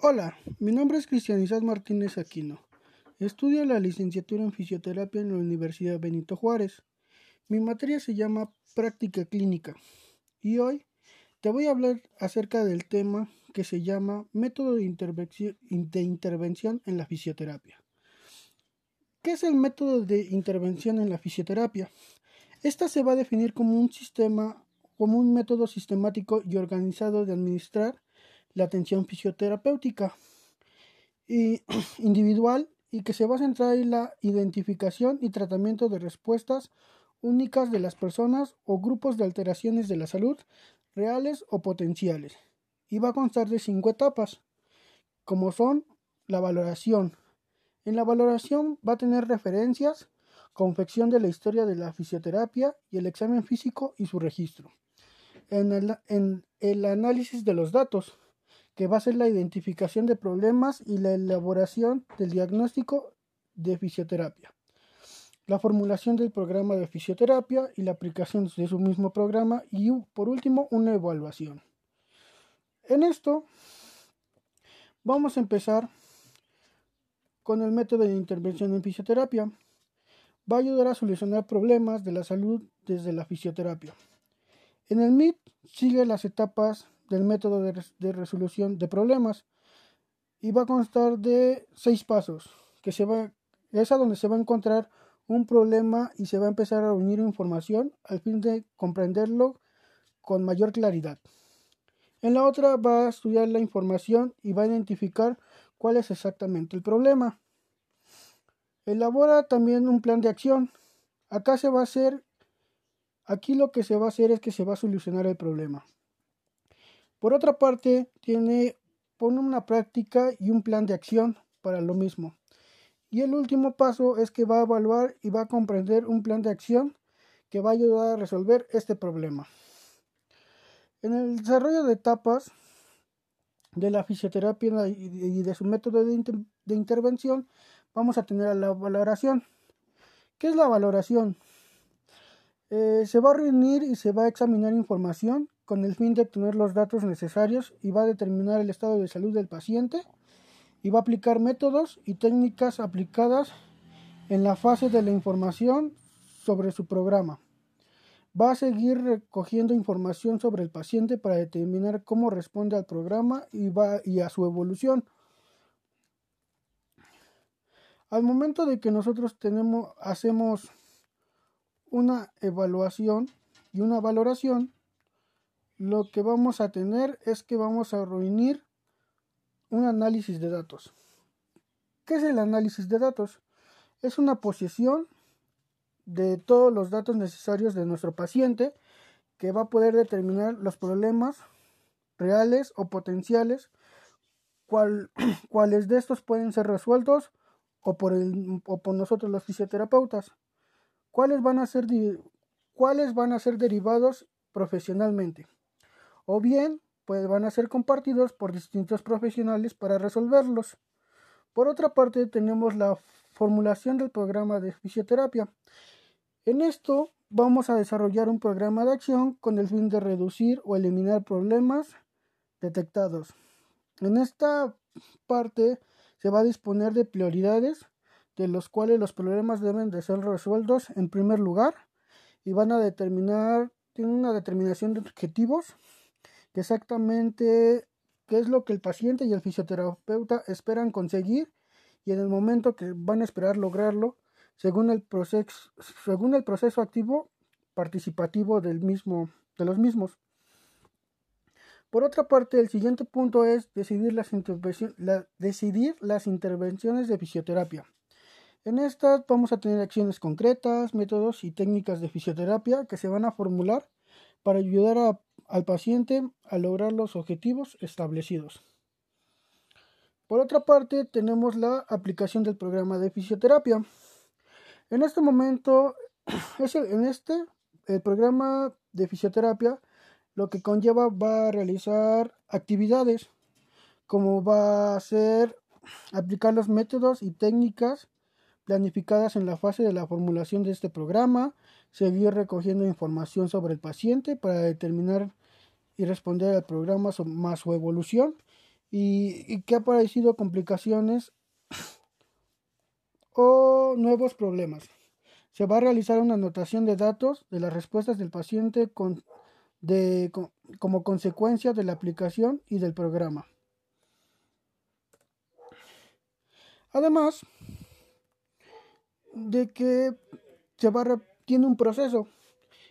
Hola, mi nombre es Cristianizad Martínez Aquino. Estudio la licenciatura en fisioterapia en la Universidad Benito Juárez. Mi materia se llama práctica clínica y hoy te voy a hablar acerca del tema que se llama método de intervención, en la fisioterapia. ¿Qué es el método de intervención en la fisioterapia? Esta se va a definir como un sistema, como un método sistemático y organizado de administrar la atención fisioterapéutica y individual y que se va a centrar en la identificación y tratamiento de respuestas únicas de las personas o grupos de alteraciones de la salud reales o potenciales. Y va a constar de cinco etapas como son la valoración. En la valoración va a tener referencias confección de la historia de la fisioterapia y el examen físico y su registro. En el, en el análisis de los datos que va a ser la identificación de problemas y la elaboración del diagnóstico de fisioterapia, la formulación del programa de fisioterapia y la aplicación de su mismo programa y por último una evaluación. En esto vamos a empezar con el método de intervención en fisioterapia. Va a ayudar a solucionar problemas de la salud desde la fisioterapia. En el MIT sigue las etapas del método de, resolución de problemas y va a constar de seis pasos que se va es a donde se va a encontrar un problema y se va a empezar a reunir información al fin de comprenderlo con mayor claridad. En la otra va a estudiar la información y va a identificar cuál es exactamente el problema. Elabora también un plan de acción. Acá se va a hacer, aquí lo que se va a hacer es que se va a solucionar el problema. Por otra parte, tiene pone una práctica y un plan de acción para lo mismo. Y el último paso es que va a evaluar y va a comprender un plan de acción que va a ayudar a resolver este problema. En el desarrollo de etapas de la fisioterapia y de su método de, intervención, vamos a tener la valoración. ¿Qué es la valoración? Eh, se va a reunir y se va a examinar información con el fin de obtener los datos necesarios y va a determinar el estado de salud del paciente y va a aplicar métodos y técnicas aplicadas en la fase de la información sobre su programa. Va a seguir recogiendo información sobre el paciente para determinar cómo responde al programa y, va, y a su evolución. Al momento de que nosotros tenemos, hacemos una evaluación y una valoración, lo que vamos a tener es que vamos a reunir un análisis de datos. ¿Qué es el análisis de datos? Es una posesión de todos los datos necesarios de nuestro paciente que va a poder determinar los problemas reales o potenciales, cuáles de estos pueden ser resueltos o por, o por nosotros los fisioterapeutas, cuáles van a ser, cuáles van a ser derivados profesionalmente o bien pues van a ser compartidos por distintos profesionales para resolverlos. Por otra parte tenemos la formulación del programa de fisioterapia. En esto vamos a desarrollar un programa de acción con el fin de reducir o eliminar problemas detectados. En esta parte se va a disponer de prioridades de los cuales los problemas deben de ser resueltos en primer lugar y van a determinar, tienen una determinación de objetivos exactamente qué es lo que el paciente y el fisioterapeuta esperan conseguir y en el momento que van a esperar lograrlo según el proceso, según el proceso activo participativo del mismo, de los mismos. Por otra parte, el siguiente punto es decidir las, decidir las intervenciones de fisioterapia. En estas vamos a tener acciones concretas, métodos y técnicas de fisioterapia que se van a formular para ayudar al paciente a lograr los objetivos establecidos. Por otra parte, tenemos la aplicación del programa de fisioterapia. En este momento, en este, el programa de fisioterapia lo que conlleva va a realizar actividades como va a ser aplicar los métodos y técnicas planificadas en la fase de la formulación de este programa, seguir recogiendo información sobre el paciente para determinar y responder al programa más su evolución y, que ha aparecido complicaciones o nuevos problemas. Se va a realizar una anotación de datos de las respuestas del paciente con, como consecuencia de la aplicación y del programa. Además de que se tiene un proceso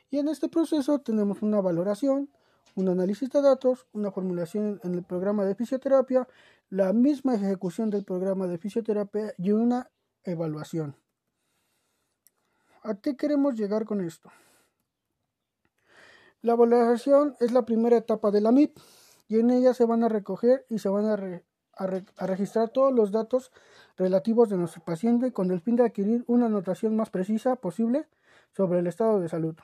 y en este proceso tenemos una valoración, un análisis de datos, una formulación en el programa de fisioterapia, la misma ejecución del programa de fisioterapia y una evaluación. ¿A qué queremos llegar con esto? La valoración es la primera etapa de la MIP y en ella se van a recoger y se van a, a registrar todos los datos relativos de nuestro paciente con el fin de adquirir una anotación más precisa posible sobre el estado de salud.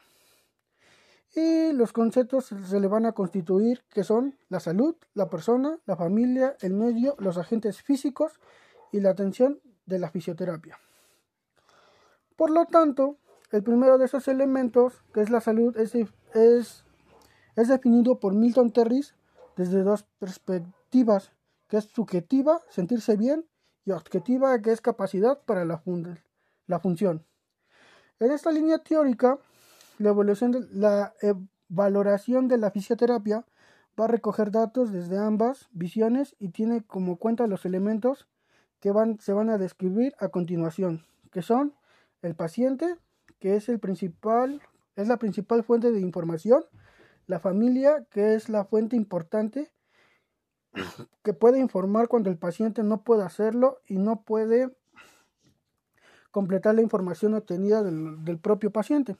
Y los conceptos se le van a constituir que son la salud, la persona, la familia, el medio, los agentes físicos y la atención de la fisioterapia. Por lo tanto, el primero de esos elementos, que es la salud, es, es, es definido por Milton Terris desde dos perspectivas, que es subjetiva, sentirse bien, y objetiva, que es capacidad para la, la función. En esta línea teórica, la, la valoración de la fisioterapia va a recoger datos desde ambas visiones y tiene como cuenta los elementos que van, se van a describir a continuación, que son el paciente, que es, el principal, es la principal fuente de información, la familia, que es la fuente importante que puede informar cuando el paciente no puede hacerlo y no puede completar la información obtenida del, propio paciente.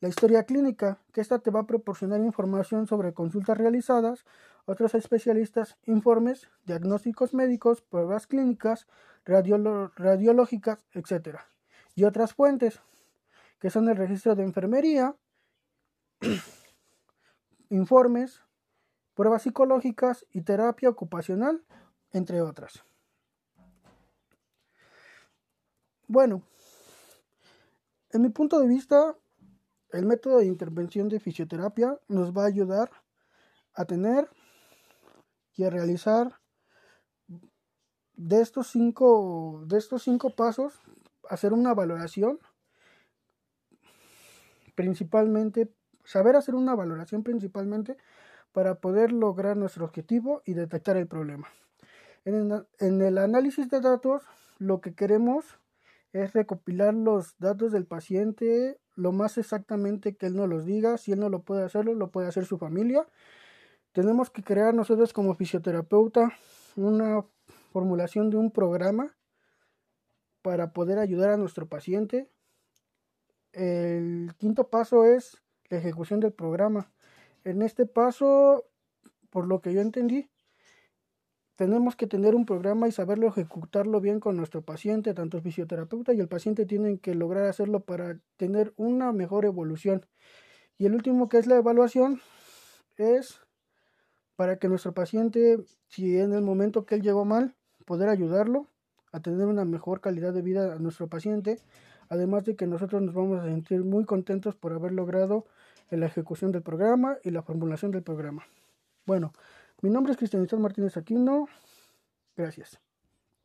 La historia clínica, que esta te va a proporcionar información sobre consultas realizadas, otros especialistas, informes, diagnósticos médicos, pruebas clínicas, radiológicas, etc. Y otras fuentes, que son el registro de enfermería, informes, pruebas psicológicas y terapia ocupacional, entre otras. Bueno, en mi punto de vista, el método de intervención de fisioterapia nos va a ayudar a tener y a realizar de estos cinco, de estos cinco pasos, hacer una valoración, principalmente, saber hacer una valoración principalmente para poder lograr nuestro objetivo y detectar el problema. En el, análisis de datos, lo que queremos es recopilar los datos del paciente lo más exactamente que él nos los diga. Si él no lo puede hacerlo, lo puede hacer su familia. Tenemos que crear nosotros como fisioterapeuta una formulación de un programa para poder ayudar a nuestro paciente. El quinto paso es la ejecución del programa. En este paso, por lo que yo entendí, tenemos que tener un programa y saberlo ejecutarlo bien con nuestro paciente, tanto el fisioterapeuta y el paciente tienen que lograr hacerlo para tener una mejor evolución. Y el último que es la evaluación es para que nuestro paciente, si en el momento que él llegó mal, poder ayudarlo a tener una mejor calidad de vida a nuestro paciente, además de que nosotros nos vamos a sentir muy contentos por haber logrado la ejecución del programa y la formulación del programa. Bueno, mi nombre es Cristian Martínez Aquino. Gracias.